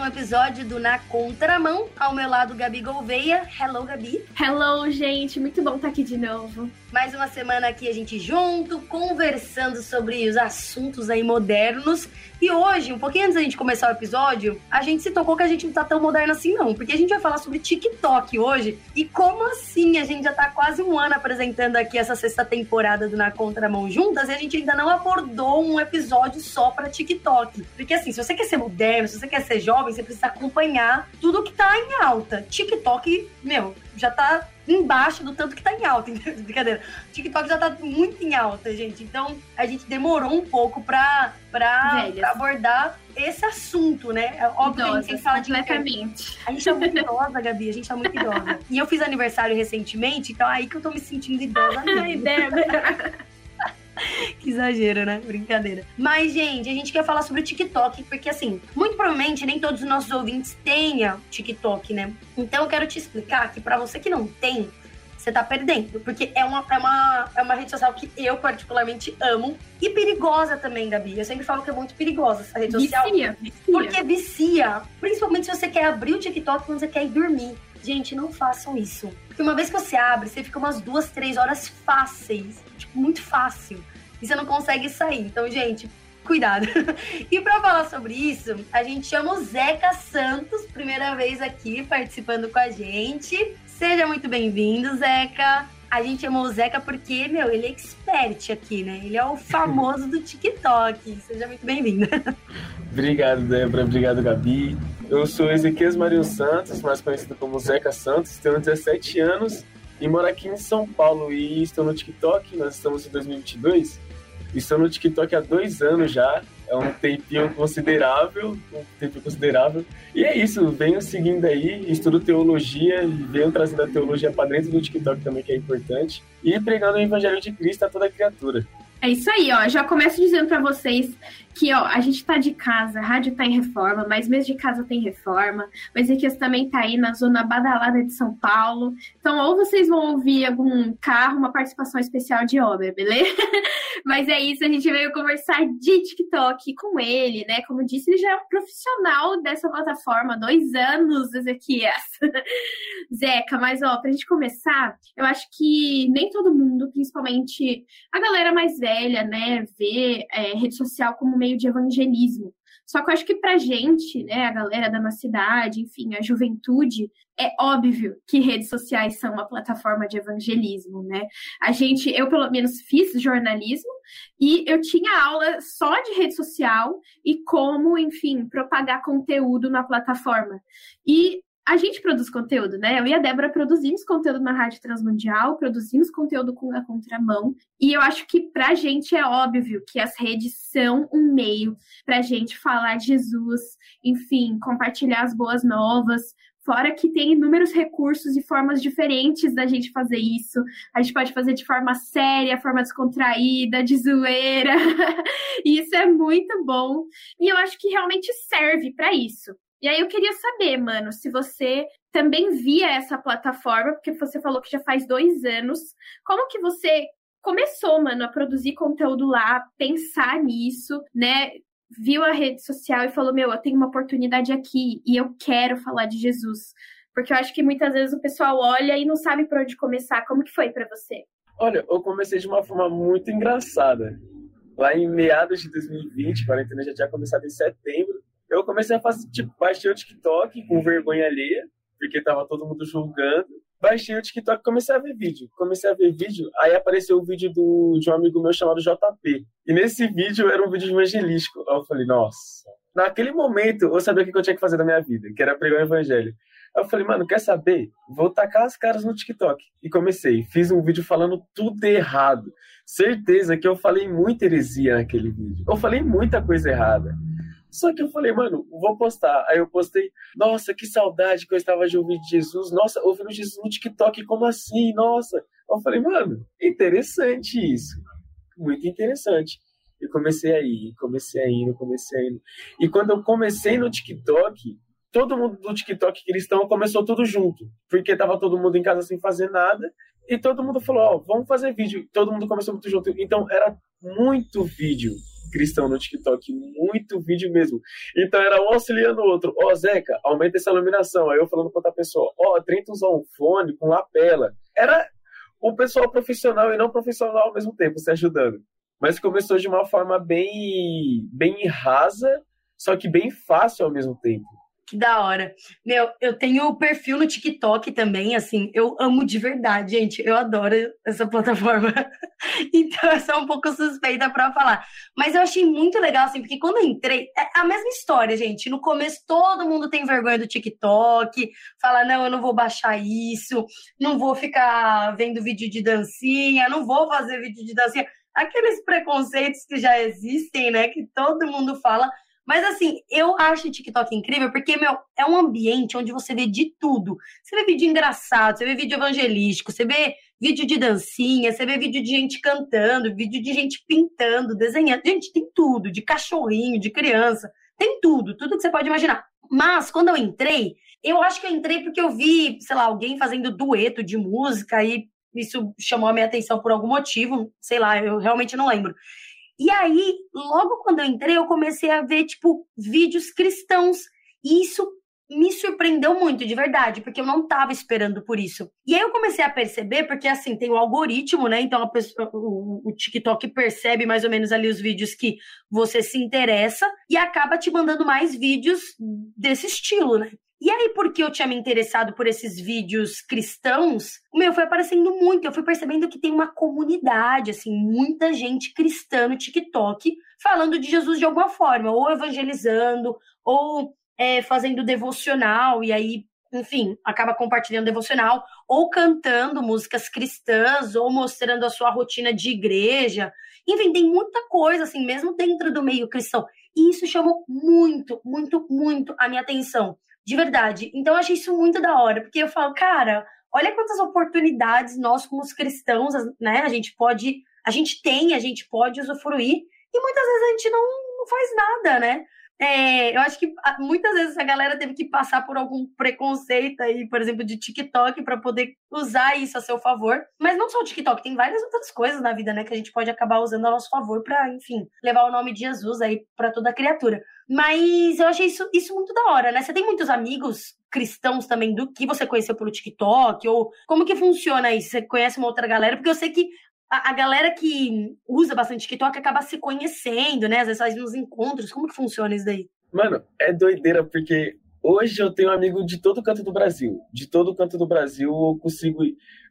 um episódio do Na Contramão. Ao meu lado, Gabi Gouveia. Hello, Gabi. Hello, gente. Muito bom estar aqui de novo. Mais uma semana aqui a gente junto, conversando sobre os assuntos aí modernos. E hoje, um pouquinho antes da gente começar o episódio, a gente se tocou que a gente não tá tão moderno assim não, porque a gente vai falar sobre TikTok hoje. E como assim? A gente já tá quase um ano apresentando aqui essa sexta temporada do Na Contramão juntas e a gente ainda não abordou um episódio só para TikTok. Porque assim, se você quer ser moderno, se você quer ser jovem, você precisa acompanhar tudo que tá em alta. TikTok, meu, já tá embaixo do tanto que tá em alta. Brincadeira. TikTok já tá muito em alta, gente. Então, a gente demorou um pouco pra, pra, pra abordar esse assunto, né? É óbvio Idosas, que a gente fala de. Completamente. A gente tá muito idosa, Gabi. A gente tá muito idosa. E eu fiz aniversário recentemente, então é aí que eu tô me sentindo idosa mesmo. que exagero, né? Brincadeira. Mas, gente, a gente quer falar sobre o TikTok, porque, assim, muito provavelmente nem todos os nossos ouvintes tenham TikTok, né? Então, eu quero te explicar que para você que não tem, você tá perdendo. Porque é uma, é, uma, é uma rede social que eu particularmente amo. E perigosa também, Gabi. Eu sempre falo que é muito perigosa essa rede social. Vicia, vicia. Porque vicia. Principalmente se você quer abrir o TikTok quando você quer ir dormir. Gente, não façam isso. Porque uma vez que você abre, você fica umas duas, três horas fáceis. Tipo, muito fácil e você não consegue sair. Então, gente, cuidado. e para falar sobre isso, a gente chama o Zeca Santos, primeira vez aqui participando com a gente. Seja muito bem-vindo, Zeca. A gente chamou o Zeca porque, meu, ele é expert aqui, né? Ele é o famoso do TikTok. Seja muito bem-vindo. Obrigado, Débora. Obrigado, Gabi. Eu sou Ezequias Mario Santos, mais conhecido como Zeca Santos. Tenho 17 anos e moro aqui em São Paulo e estou no TikTok. Nós estamos em 2022 Estou no TikTok há dois anos já. É um tempinho considerável, um tempo considerável. E é isso, venho seguindo aí, estudo teologia venho trazendo a teologia para dentro do TikTok também, que é importante. E pregando o Evangelho de Cristo a toda criatura. É isso aí, ó. Já começo dizendo para vocês que, ó, a gente tá de casa, a rádio tá em reforma, mas mesmo de casa tem reforma. O Ezequias também tá aí na zona badalada de São Paulo. Então, ou vocês vão ouvir algum carro, uma participação especial de obra, beleza? mas é isso, a gente veio conversar de TikTok com ele, né? Como disse, ele já é um profissional dessa plataforma, dois anos, Ezequias. Zeca, mas ó, pra gente começar, eu acho que nem todo mundo, principalmente a galera mais velha, velha, né, vê é, rede social como meio de evangelismo. Só que eu acho que pra gente, né, a galera da nossa cidade, enfim, a juventude, é óbvio que redes sociais são uma plataforma de evangelismo, né? A gente, eu pelo menos fiz jornalismo e eu tinha aula só de rede social e como, enfim, propagar conteúdo na plataforma. E a gente produz conteúdo, né? Eu e a Débora produzimos conteúdo na Rádio Transmundial, produzimos conteúdo com a contramão, e eu acho que pra gente é óbvio que as redes são um meio pra gente falar de Jesus, enfim, compartilhar as boas novas, Fora que tem inúmeros recursos e formas diferentes da gente fazer isso. A gente pode fazer de forma séria, forma descontraída, de zoeira. e isso é muito bom. E eu acho que realmente serve para isso. E aí eu queria saber, mano, se você também via essa plataforma, porque você falou que já faz dois anos. Como que você começou, mano, a produzir conteúdo lá, pensar nisso, né? Viu a rede social e falou: Meu, eu tenho uma oportunidade aqui e eu quero falar de Jesus. Porque eu acho que muitas vezes o pessoal olha e não sabe por onde começar. Como que foi para você? Olha, eu comecei de uma forma muito engraçada. Lá em meados de 2020, a quarentena já tinha começado em setembro eu comecei a fazer, tipo, baixei o TikTok com vergonha alheia, porque tava todo mundo julgando. Baixei o TikTok e comecei a ver vídeo. Comecei a ver vídeo, aí apareceu o vídeo do, de um amigo meu chamado JP. E nesse vídeo era um vídeo evangelístico. Aí eu falei, nossa. Naquele momento, eu sabia o que eu tinha que fazer na minha vida, que era pregar o evangelho. Aí eu falei, mano, quer saber? Vou tacar as caras no TikTok. E comecei. Fiz um vídeo falando tudo errado. Certeza que eu falei muita heresia naquele vídeo. Eu falei muita coisa errada. Só que eu falei, mano, vou postar. Aí eu postei, nossa, que saudade que eu estava de ouvir Jesus. Nossa, ouvindo Jesus no TikTok, como assim? Nossa. Eu falei, mano, interessante isso. Muito interessante. E comecei a ir, comecei a ir, comecei a ir. E quando eu comecei no TikTok, todo mundo do TikTok cristão começou tudo junto. Porque tava todo mundo em casa sem fazer nada. E todo mundo falou, ó, oh, vamos fazer vídeo. Todo mundo começou muito junto. Então era muito vídeo cristão no TikTok, muito vídeo mesmo. Então era um auxiliando o outro. Ó, oh, Zeca, aumenta essa iluminação. Aí eu falando com outra pessoa, ó, oh, tenta usar um fone com lapela. Era o pessoal profissional e não profissional ao mesmo tempo se ajudando. Mas começou de uma forma bem, bem rasa, só que bem fácil ao mesmo tempo. Que da hora. Meu, eu tenho perfil no TikTok também, assim, eu amo de verdade, gente. Eu adoro essa plataforma. então, eu sou um pouco suspeita para falar. Mas eu achei muito legal, assim, porque quando eu entrei, é a mesma história, gente. No começo, todo mundo tem vergonha do TikTok, fala, não, eu não vou baixar isso, não vou ficar vendo vídeo de dancinha, não vou fazer vídeo de dancinha. Aqueles preconceitos que já existem, né, que todo mundo fala mas assim, eu acho o TikTok incrível porque, meu, é um ambiente onde você vê de tudo. Você vê vídeo engraçado, você vê vídeo evangelístico, você vê vídeo de dancinha, você vê vídeo de gente cantando, vídeo de gente pintando, desenhando. Gente, tem tudo, de cachorrinho, de criança, tem tudo, tudo que você pode imaginar. Mas quando eu entrei, eu acho que eu entrei porque eu vi, sei lá, alguém fazendo dueto de música e isso chamou a minha atenção por algum motivo, sei lá, eu realmente não lembro. E aí, logo quando eu entrei, eu comecei a ver, tipo, vídeos cristãos. E isso me surpreendeu muito, de verdade, porque eu não estava esperando por isso. E aí eu comecei a perceber, porque assim, tem o algoritmo, né? Então pessoa, o, o, TikTok percebe mais ou menos ali os vídeos que você se interessa e acaba te mandando mais vídeos desse estilo, né? E aí, porque eu tinha me interessado por esses vídeos cristãos, o meu foi aparecendo muito. Eu fui percebendo que tem uma comunidade, assim, muita gente cristã no TikTok falando de Jesus de alguma forma, ou evangelizando, ou é, fazendo devocional, e aí, enfim, acaba compartilhando devocional, ou cantando músicas cristãs, ou mostrando a sua rotina de igreja. Enfim, tem muita coisa, assim, mesmo dentro do meio cristão. E isso chamou muito, muito, muito a minha atenção. De verdade. Então eu achei isso muito da hora, porque eu falo, cara, olha quantas oportunidades nós, como os cristãos, né, a gente pode, a gente tem, a gente pode usufruir, e muitas vezes a gente não, não faz nada, né? É, eu acho que ah, muitas vezes a galera teve que passar por algum preconceito aí, por exemplo, de TikTok, para poder usar isso a seu favor. Mas não só o TikTok, tem várias outras coisas na vida, né, que a gente pode acabar usando a nosso favor para, enfim, levar o nome de Jesus aí para toda criatura. Mas eu achei isso, isso muito da hora, né? Você tem muitos amigos cristãos também do que você conheceu pelo TikTok? Ou como que funciona isso? Você conhece uma outra galera? Porque eu sei que a, a, galera que usa bastante TikTok acaba se conhecendo, né? Às vezes faz uns encontros. Como que funciona isso daí? Mano, é doideira, porque hoje eu tenho amigo de todo canto do Brasil. De todo canto do Brasil eu consigo.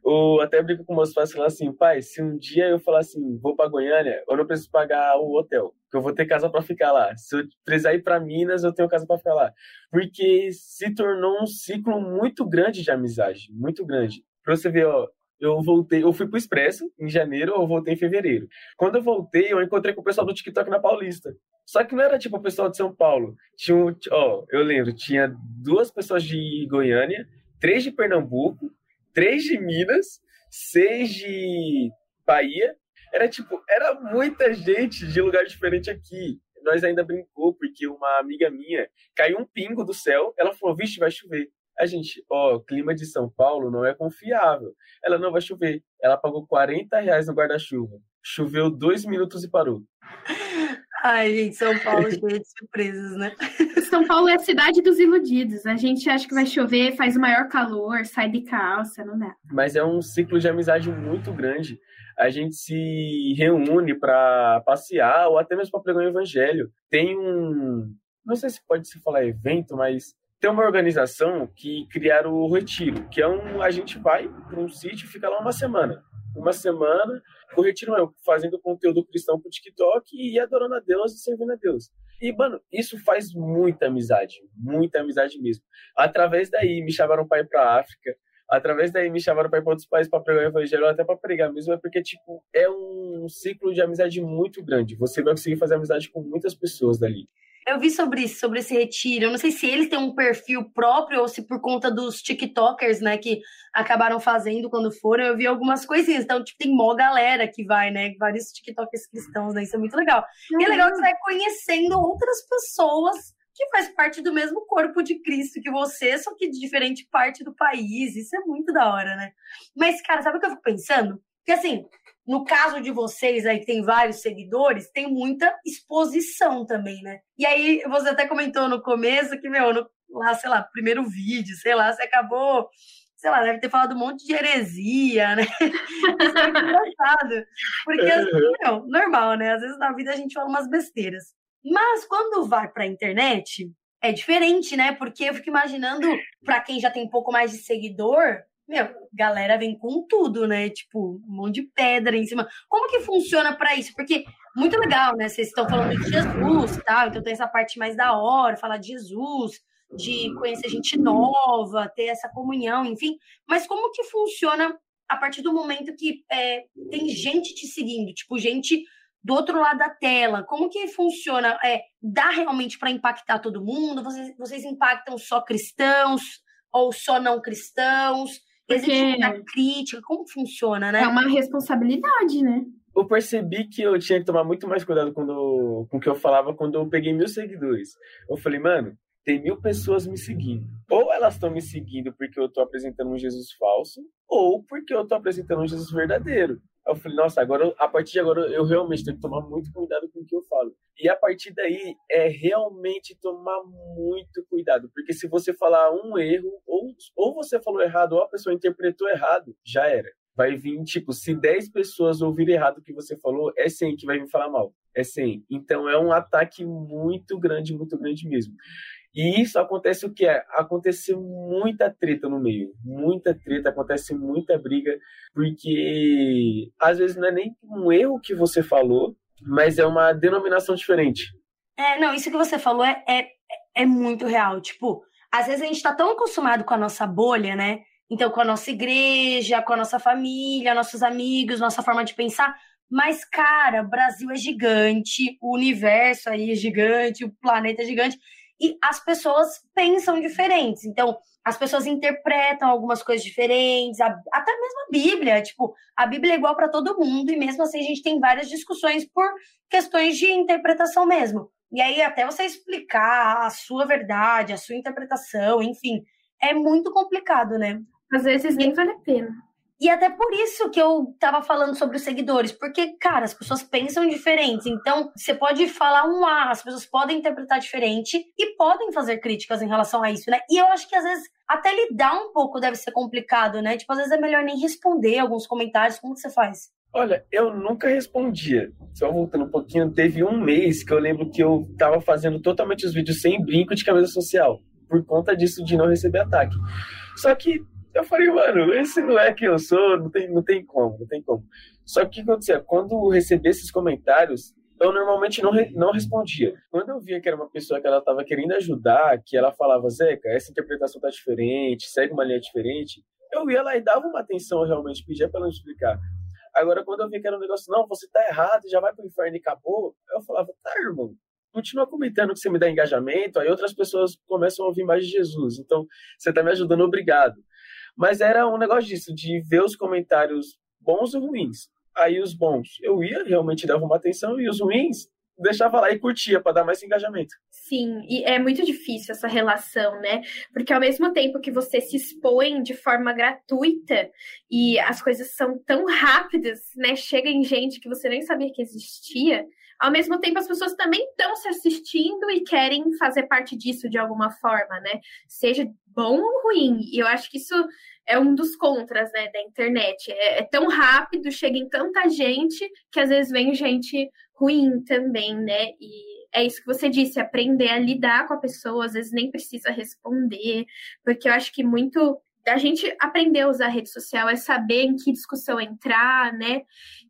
Eu até brinco com meus pais falo assim, pai, se um dia eu falar assim, vou para Goiânia, eu não preciso pagar o hotel, que eu vou ter casa para ficar lá. Se eu precisar ir para Minas, eu tenho casa para ficar lá. Porque se tornou um ciclo muito grande de amizade, muito grande. Pra você ver, ó, eu voltei, eu fui pro Expresso em janeiro, eu voltei em fevereiro. Quando eu voltei, eu encontrei com o pessoal do TikTok na Paulista. Só que não era tipo o pessoal de São Paulo. Tinha, um, ó, eu lembro, tinha duas pessoas de Goiânia, três de Pernambuco, três de Minas, seis de Bahia. Era tipo, era muita gente de lugar diferente aqui. Nós ainda brincou, porque uma amiga minha caiu um pingo do céu, ela falou, vixe, vai chover. A gente, ó, o clima de São Paulo não é confiável. Ela não vai chover. Ela pagou 40 reais no guarda-chuva. Choveu dois minutos e parou. Ai, gente, São Paulo cheio de surpresas, né? São Paulo é a cidade dos iludidos. A gente acha que vai chover, faz o maior calor, sai de calça, não dá. Mas é um ciclo de amizade muito grande. A gente se reúne para passear ou até mesmo para pregar o evangelho. Tem um, não sei se pode se falar evento, mas tem uma organização que criaram o Retiro, que é um. A gente vai para um sítio e fica lá uma semana. Uma semana, o Retiro é fazendo conteúdo cristão pro TikTok e adorando a Deus e servindo a Deus. E, mano, isso faz muita amizade, muita amizade mesmo. Através daí, me chamaram para ir pra África, através daí me chamaram para ir para outros países para pregar o evangelho, até para pregar mesmo, é porque, tipo, é um ciclo de amizade muito grande. Você vai conseguir fazer amizade com muitas pessoas dali. Eu vi sobre isso, sobre esse retiro. Eu não sei se eles têm um perfil próprio ou se por conta dos TikTokers, né, que acabaram fazendo quando foram. Eu vi algumas coisinhas. Então, tipo, tem mó galera que vai, né? Vários TikTokers cristãos, né? Isso é muito legal. Uhum. E é legal que você vai conhecendo outras pessoas que faz parte do mesmo corpo de Cristo que você, só que de diferente parte do país. Isso é muito da hora, né? Mas, cara, sabe o que eu fico pensando? Que assim, no caso de vocês aí, que tem vários seguidores, tem muita exposição também, né? E aí, você até comentou no começo que, meu, no, lá, sei lá, primeiro vídeo, sei lá, você acabou sei lá, deve ter falado um monte de heresia, né? Isso é engraçado. Porque, assim, não, normal, né? Às vezes na vida a gente fala umas besteiras. Mas quando vai pra internet, é diferente, né? Porque eu fico imaginando, para quem já tem um pouco mais de seguidor, meu, galera vem com tudo, né? Tipo, um monte de pedra em cima. Como que funciona para isso? Porque muito legal, né? Vocês estão falando de Jesus, tal, então tem essa parte mais da hora, falar de Jesus, de conhecer gente nova, ter essa comunhão, enfim. Mas como que funciona a partir do momento que é, tem gente te seguindo, tipo, gente do outro lado da tela? Como que funciona? É, dá realmente para impactar todo mundo? Vocês, vocês impactam só cristãos ou só não cristãos? Porque Existe uma crítica? Como funciona, né? É uma responsabilidade, né? Eu percebi que eu tinha que tomar muito mais cuidado quando, com o que eu falava quando eu peguei mil seguidores. Eu falei, mano, tem mil pessoas me seguindo. Ou elas estão me seguindo porque eu estou apresentando um Jesus falso, ou porque eu estou apresentando um Jesus verdadeiro. Eu falei, nossa, agora, a partir de agora, eu realmente tenho que tomar muito cuidado com o que eu falo. E a partir daí, é realmente tomar muito cuidado. Porque se você falar um erro, ou, ou você falou errado, ou a pessoa interpretou errado, já era. Vai vir, tipo, se 10 pessoas ouvirem errado o que você falou, é 100 que vai vir falar mal. É 100. Então, é um ataque muito grande, muito grande mesmo. E isso acontece o que é? Acontece muita treta no meio, muita treta, acontece muita briga, porque às vezes não é nem um erro que você falou, mas é uma denominação diferente. É, não, isso que você falou é, é, é muito real. Tipo, às vezes a gente tá tão acostumado com a nossa bolha, né? Então, com a nossa igreja, com a nossa família, nossos amigos, nossa forma de pensar. Mas, cara, Brasil é gigante, o universo aí é gigante, o planeta é gigante e as pessoas pensam diferentes. Então, as pessoas interpretam algumas coisas diferentes, até mesmo a Bíblia. Tipo, a Bíblia é igual para todo mundo, e mesmo assim a gente tem várias discussões por questões de interpretação mesmo. E aí, até você explicar a sua verdade, a sua interpretação, enfim, é muito complicado, né? Às vezes nem vale a pena. E até por isso que eu tava falando sobre os seguidores, porque, cara, as pessoas pensam diferentes. Então, você pode falar um A, as pessoas podem interpretar diferente e podem fazer críticas em relação a isso, né? E eu acho que às vezes até lidar um pouco deve ser complicado, né? Tipo, às vezes é melhor nem responder alguns comentários. Como que você faz? Olha, eu nunca respondia. Só voltando um pouquinho, teve um mês que eu lembro que eu tava fazendo totalmente os vídeos sem brinco de camisa social, por conta disso de não receber ataque. Só que eu falei, mano, esse não é quem eu sou, não tem, não tem como, não tem como. Só que o que acontecia? Quando eu recebi esses comentários, eu normalmente não, não respondia. Quando eu via que era uma pessoa que ela estava querendo ajudar, que ela falava, Zeca, essa interpretação tá diferente, segue uma linha diferente, eu ia lá e dava uma atenção realmente, pedia para ela explicar. Agora, quando eu via que era um negócio, não, você tá errado, já vai pro inferno e acabou, eu falava, tá, irmão, continua comentando que você me dá engajamento, aí outras pessoas começam a ouvir mais de Jesus. Então, você tá me ajudando, obrigado. Mas era um negócio disso, de ver os comentários bons e ruins. Aí os bons eu ia, realmente dava uma atenção, e os ruins deixava lá e curtia para dar mais engajamento. Sim, e é muito difícil essa relação, né? Porque ao mesmo tempo que você se expõe de forma gratuita e as coisas são tão rápidas, né? Chega em gente que você nem sabia que existia. Ao mesmo tempo, as pessoas também estão se assistindo e querem fazer parte disso de alguma forma, né? Seja bom ou ruim. E eu acho que isso é um dos contras, né, da internet. É, é, tão rápido, chega em tanta gente que às vezes vem gente ruim também, né? E é isso que você disse, aprender a lidar com a pessoa, às vezes nem precisa responder, porque eu acho que muito a gente aprender a usar a rede social é saber em que discussão entrar, né?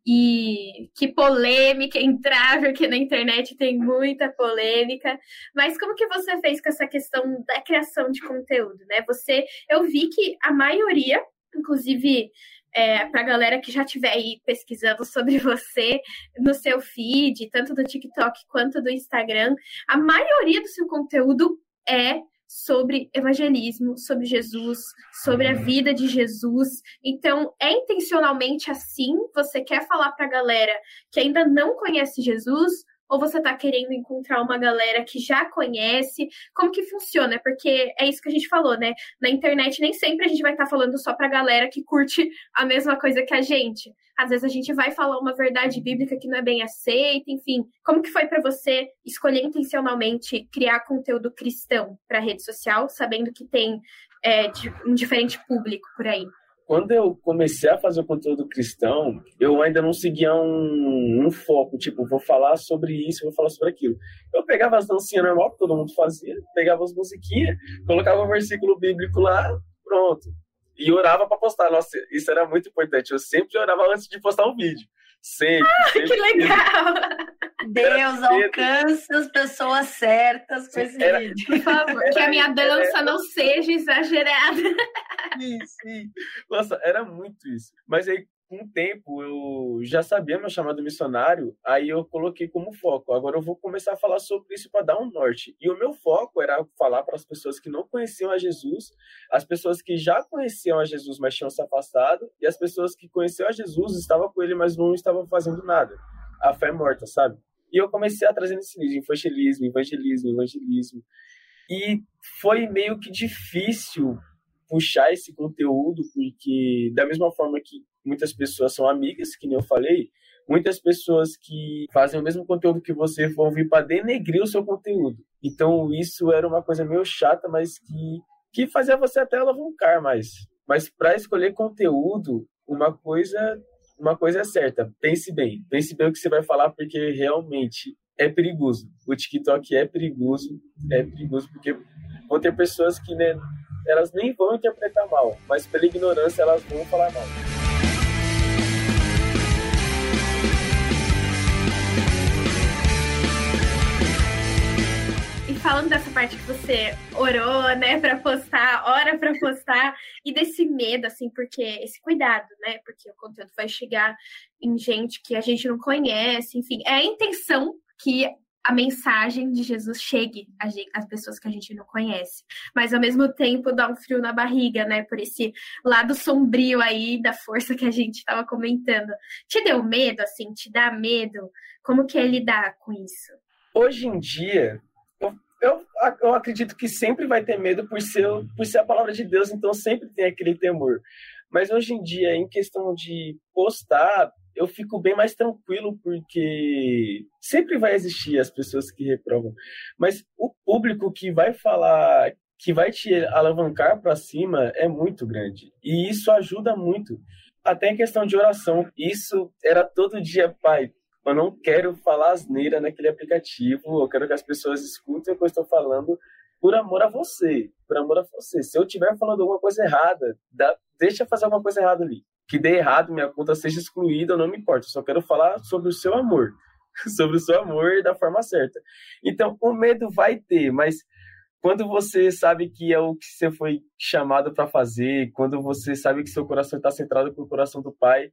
E que polêmica entrar, porque na internet tem muita polêmica. Mas como que você fez com essa questão da criação de conteúdo, né? Você, eu vi que a maioria, inclusive é, para a galera que já estiver aí pesquisando sobre você no seu feed, tanto do TikTok quanto do Instagram, a maioria do seu conteúdo é sobre evangelismo, sobre Jesus, sobre a vida de Jesus. Então, é intencionalmente assim? Você quer falar para a galera que ainda não conhece Jesus? Ou você está querendo encontrar uma galera que já conhece? Como que funciona? Porque é isso que a gente falou, né? Na internet nem sempre a gente vai estar tá falando só para galera que curte a mesma coisa que a gente. Às vezes a gente vai falar uma verdade bíblica que não é bem aceita, enfim. Como que foi para você escolher intencionalmente criar conteúdo cristão para rede social, sabendo que tem é, um diferente público por aí? Quando eu comecei a fazer o conteúdo cristão, eu ainda não seguia um, um, foco, tipo, vou falar sobre isso, vou falar sobre aquilo. Eu pegava as dancinhas normal que todo mundo fazia, pegava as musiquinhas, colocava um versículo bíblico lá, pronto. E orava para postar. Nossa, isso era muito importante. Eu sempre orava antes de postar um vídeo. Sempre. Ah, sempre que legal! Deus alcança as pessoas certas com esse era, vídeo. Por favor, que a minha dança era, não seja exagerada. Sim, sim. Nossa, era muito isso. Mas aí, com o tempo, eu já sabia meu chamado missionário, aí eu coloquei como foco. Agora eu vou começar a falar sobre isso para dar um norte. E o meu foco era falar para as pessoas que não conheciam a Jesus, as pessoas que já conheciam a Jesus, mas tinham se afastado, e as pessoas que conheciam a Jesus, estavam com ele, mas não estavam fazendo nada. A fé é morta, sabe? E eu comecei a trazer esse vídeo, evangelismo, evangelismo, evangelismo. E foi meio que difícil puxar esse conteúdo, porque da mesma forma que muitas pessoas são amigas, que nem eu falei, muitas pessoas que fazem o mesmo conteúdo que você vão vir para denegrir o seu conteúdo. Então isso era uma coisa meio chata, mas que, que fazia você até alavancar mais. Mas para escolher conteúdo, uma coisa uma coisa é certa, pense bem, pense bem o que você vai falar, porque realmente é perigoso. O TikTok é perigoso, é perigoso porque vão ter pessoas que né, elas nem vão interpretar mal, mas pela ignorância elas vão falar mal. Falando dessa parte que você orou, né, para postar, hora para postar, e desse medo, assim, porque esse cuidado, né, porque o conteúdo vai chegar em gente que a gente não conhece, enfim, é a intenção que a mensagem de Jesus chegue às pessoas que a gente não conhece. Mas ao mesmo tempo dá um frio na barriga, né? Por esse lado sombrio aí da força que a gente estava comentando. Te deu medo, assim? Te dá medo? Como que é lidar com isso? Hoje em dia, eu, eu acredito que sempre vai ter medo por ser, por ser a palavra de Deus, então sempre tem aquele temor. Mas hoje em dia, em questão de postar, eu fico bem mais tranquilo, porque sempre vai existir as pessoas que reprovam. Mas o público que vai falar, que vai te alavancar para cima, é muito grande. E isso ajuda muito. Até em questão de oração, isso era todo dia, pai, eu não quero falar asneira naquele aplicativo, eu quero que as pessoas escutem o que eu estou falando por amor a você, por amor a você. Se eu estiver falando alguma coisa errada, dá, deixa fazer alguma coisa errada ali. Que dê errado, minha conta seja excluída, eu não me importo. Eu só quero falar sobre o seu amor, sobre o seu amor da forma certa. Então, o medo vai ter, mas quando você sabe que é o que você foi chamado para fazer, quando você sabe que seu coração está centrado com o coração do Pai,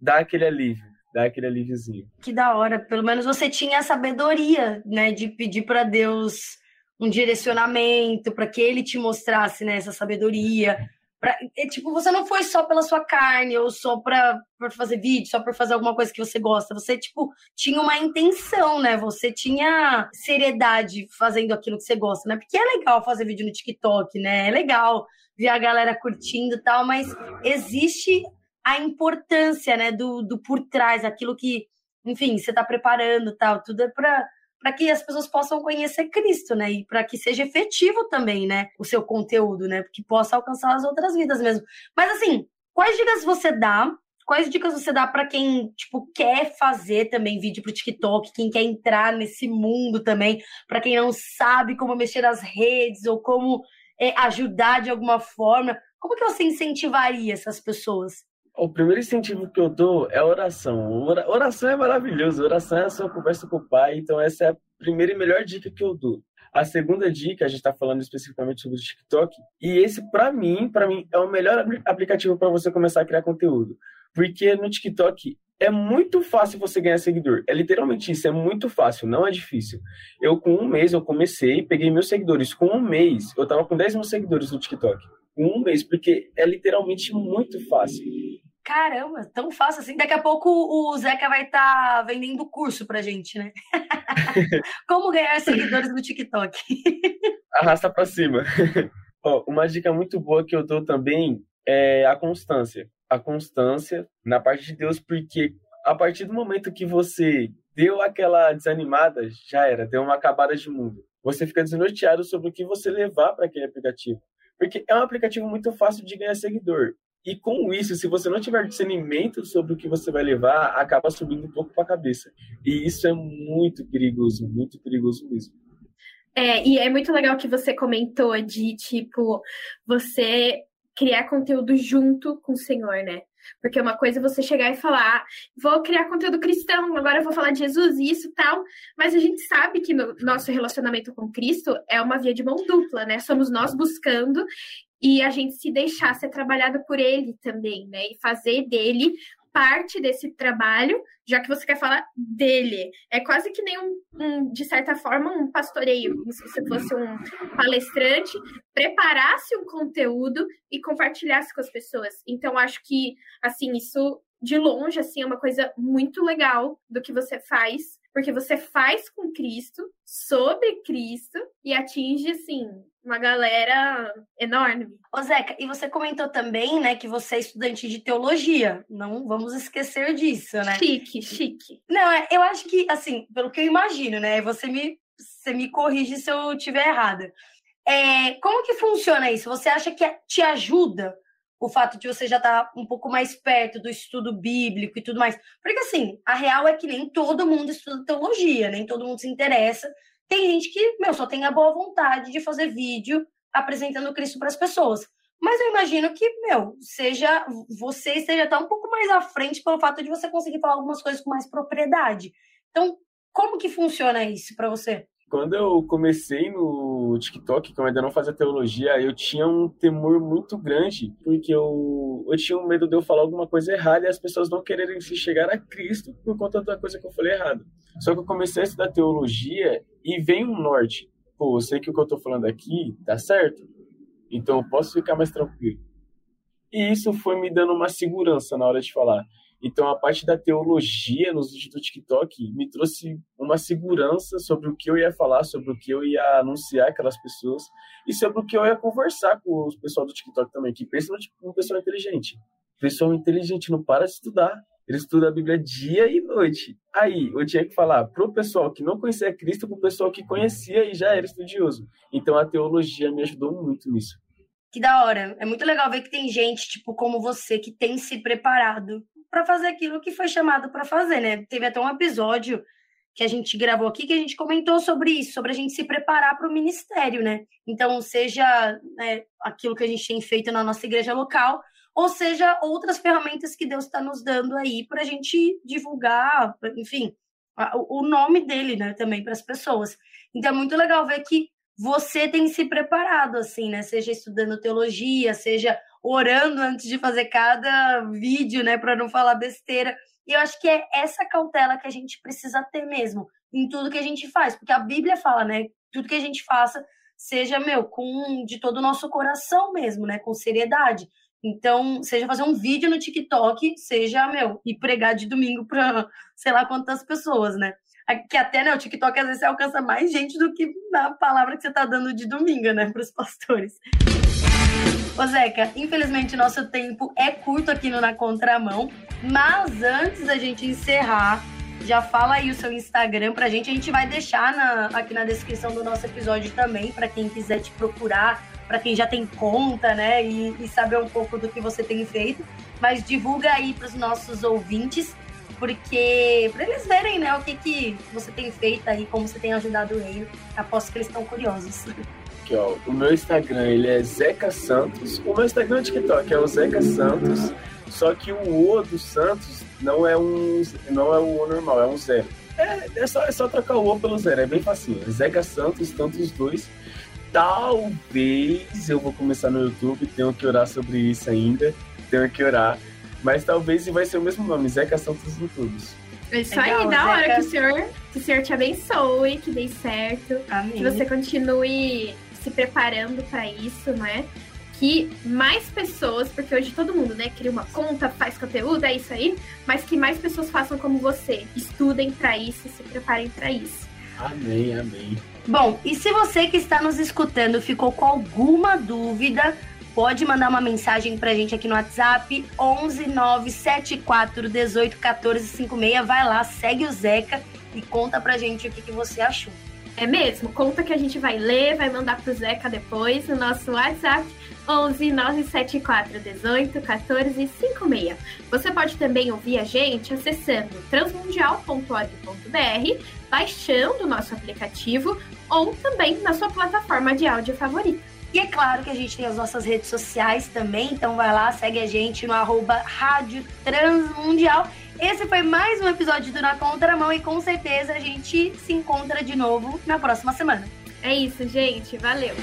dá aquele alívio dá aquele alíviozinho. Que da hora. Pelo menos você tinha a sabedoria, né, de pedir para Deus um direcionamento, para que ele te mostrasse né, essa sabedoria. Pra, é, tipo, você não foi só pela sua carne ou só para fazer vídeo, só por fazer alguma coisa que você gosta. Você, tipo, tinha uma intenção, né? Você tinha seriedade fazendo aquilo que você gosta, né? Porque é legal fazer vídeo no TikTok, né? É legal ver a galera curtindo e tal, mas existe a importância, né, do, do por trás, aquilo que, enfim, você está preparando tal, tudo é para para que as pessoas possam conhecer Cristo, né? E para que seja efetivo também, né? O seu conteúdo, né? Que possa alcançar as outras vidas mesmo. Mas assim, quais dicas você dá? Quais dicas você dá para quem, tipo, quer fazer também vídeo pro TikTok, quem quer entrar nesse mundo também, para quem não sabe como mexer nas redes ou como é, ajudar de alguma forma? Como que você incentivaria essas pessoas? O primeiro incentivo que eu dou é oração. Oração é maravilhoso. Oração é a sua conversa com o pai. Então, essa é a primeira e melhor dica que eu dou. A segunda dica, a gente está falando especificamente sobre o TikTok. E esse, para mim, para mim, é o melhor aplicativo para você começar a criar conteúdo. Porque no TikTok é muito fácil você ganhar seguidor. É literalmente isso, é muito fácil, não é difícil. Eu, com um mês, eu comecei, peguei meus seguidores. Com um mês, eu tava com 10 mil seguidores no TikTok. Com um mês, porque é literalmente muito fácil. Caramba, tão fácil assim. Daqui a pouco o Zeca vai estar tá vendendo curso pra gente, né? Como ganhar seguidores no TikTok. Arrasta pra cima. uma dica muito boa que eu dou também é a constância. A constância na parte de Deus, porque a partir do momento que você deu aquela desanimada, já era, deu uma acabada de mundo. Você fica desnorteado sobre o que você levar para aquele aplicativo. Porque é um aplicativo muito fácil de ganhar seguidor. E com isso, se você não tiver discernimento sobre o que você vai levar, acaba subindo um pouco para a cabeça. E isso é muito perigoso, muito perigoso mesmo. É, e é muito legal que você comentou de, tipo, você criar conteúdo junto com o Senhor, né? Porque uma coisa é você chegar e falar, vou criar conteúdo cristão, agora eu vou falar de Jesus e isso tal. Mas a gente sabe que no nosso relacionamento com Cristo é uma via de mão dupla, né? Somos nós buscando e a gente se deixar ser trabalhado por ele também, né? E fazer dele parte desse trabalho, já que você quer falar dele. É quase que nem um, um, de certa forma, um pastoreio, como se você fosse um palestrante, preparasse um conteúdo e compartilhasse com as pessoas. Então, acho que, assim, isso de longe, assim, é uma coisa muito legal do que você faz, porque você faz com Cristo, sobre Cristo, e atinge, assim, uma galera enorme. Ô Zeca, e você comentou também, né, que você é estudante de teologia. Não vamos esquecer disso, né? Chique, chique. Não, é, eu acho que, assim, pelo que eu imagino, né, você me, você me corrige se eu estiver errada. É, como que funciona isso? Você acha que te ajuda o fato de você já estar tá um pouco mais perto do estudo bíblico e tudo mais? Porque, assim, a real é que nem todo mundo estuda teologia, nem todo mundo se interessa tem gente que, meu, só tem a boa vontade de fazer vídeo apresentando Cristo para as pessoas. Mas eu imagino que, meu, seja você esteja até um pouco mais à frente pelo fato de você conseguir falar algumas coisas com mais propriedade. Então, como que funciona isso para você? Quando eu comecei no TikTok, que eu ainda não fazia teologia, eu tinha um temor muito grande, porque eu, eu tinha um medo de eu falar alguma coisa errada e as pessoas não quererem se chegar a Cristo por conta da coisa que eu falei errado. Só que eu comecei a estudar teologia e vem um norte. Pô, eu sei que o que eu tô falando aqui tá certo, então eu posso ficar mais tranquilo. E isso foi me dando uma segurança na hora de falar. Então, a parte da teologia nos vídeos do TikTok me trouxe uma segurança sobre o que eu ia falar, sobre o que eu ia anunciar aquelas pessoas e sobre o que eu ia conversar com os pessoal do TikTok também, que pensam tipo, um pessoal inteligente. O pessoal inteligente não para de estudar. Ele estuda a Bíblia dia e noite. Aí, eu tinha que falar pro pessoal que não conhecia Cristo, pro pessoal que conhecia e já era estudioso. Então, a teologia me ajudou muito nisso. Que da hora. É muito legal ver que tem gente, tipo, como você, que tem se preparado para fazer aquilo que foi chamado para fazer, né? Teve até um episódio que a gente gravou aqui que a gente comentou sobre isso, sobre a gente se preparar para o ministério, né? Então, seja né, aquilo que a gente tem feito na nossa igreja local, ou seja, outras ferramentas que Deus está nos dando aí para a gente divulgar, enfim, o nome dele, né, também para as pessoas. Então, é muito legal ver que você tem se preparado, assim, né? Seja estudando teologia, seja orando antes de fazer cada vídeo, né, para não falar besteira. E eu acho que é essa cautela que a gente precisa ter mesmo em tudo que a gente faz, porque a Bíblia fala, né, tudo que a gente faça seja, meu, com de todo o nosso coração mesmo, né, com seriedade. Então, seja fazer um vídeo no TikTok, seja, meu, e pregar de domingo para sei lá quantas pessoas, né? Que até, né, o TikTok às vezes alcança mais gente do que na palavra que você tá dando de domingo, né, para os pastores. Ô Zeca, infelizmente nosso tempo é curto aqui no Na Contramão, mas antes da gente encerrar, já fala aí o seu Instagram pra gente. A gente vai deixar na, aqui na descrição do nosso episódio também, para quem quiser te procurar, para quem já tem conta, né, e, e, saber um pouco do que você tem feito. Mas divulga aí para os nossos ouvintes, porque para eles verem, né, o que, que você tem feito aí, como você tem ajudado o reino. Aposto que eles estão curiosos. aqui, ó. O meu Instagram, ele é Zeca Santos. O meu Instagram é TikTok é o Zeca Santos. Só que o O do Santos não é um não é o O normal, é um zero. É, é, só, é só trocar o O pelo zero, é bem fácil. Zeca Santos, tanto os dois. Talvez eu vou começar no YouTube, tenho que orar sobre isso ainda. Tenho que orar. Mas talvez vai ser o mesmo nome, Zeca Santos em todos. É isso Legal, aí, da hora que o senhor, que o senhor te abençoe, que dê certo. Amém. Que você continue se preparando para isso, né? que mais pessoas, porque hoje todo mundo, né, cria uma conta, faz conteúdo, é isso aí, mas que mais pessoas façam como você, estudem para isso, se preparem para isso. Amém, amém. Bom, e se você que está nos escutando ficou com alguma dúvida, pode mandar uma mensagem pra gente aqui no WhatsApp 11 974 18 14 56. Vai lá, segue o Zeca e conta pra gente o que, que você achou. É mesmo? Conta que a gente vai ler, vai mandar pro Zeca depois no nosso WhatsApp 11 974 18 14 56. Você pode também ouvir a gente acessando transmundial.org.br, baixando o nosso aplicativo ou também na sua plataforma de áudio favorita. E é claro que a gente tem as nossas redes sociais também, então vai lá, segue a gente no arroba Rádio Transmundial esse foi mais um episódio do Na Contramão e com certeza a gente se encontra de novo na próxima semana. É isso, gente. Valeu!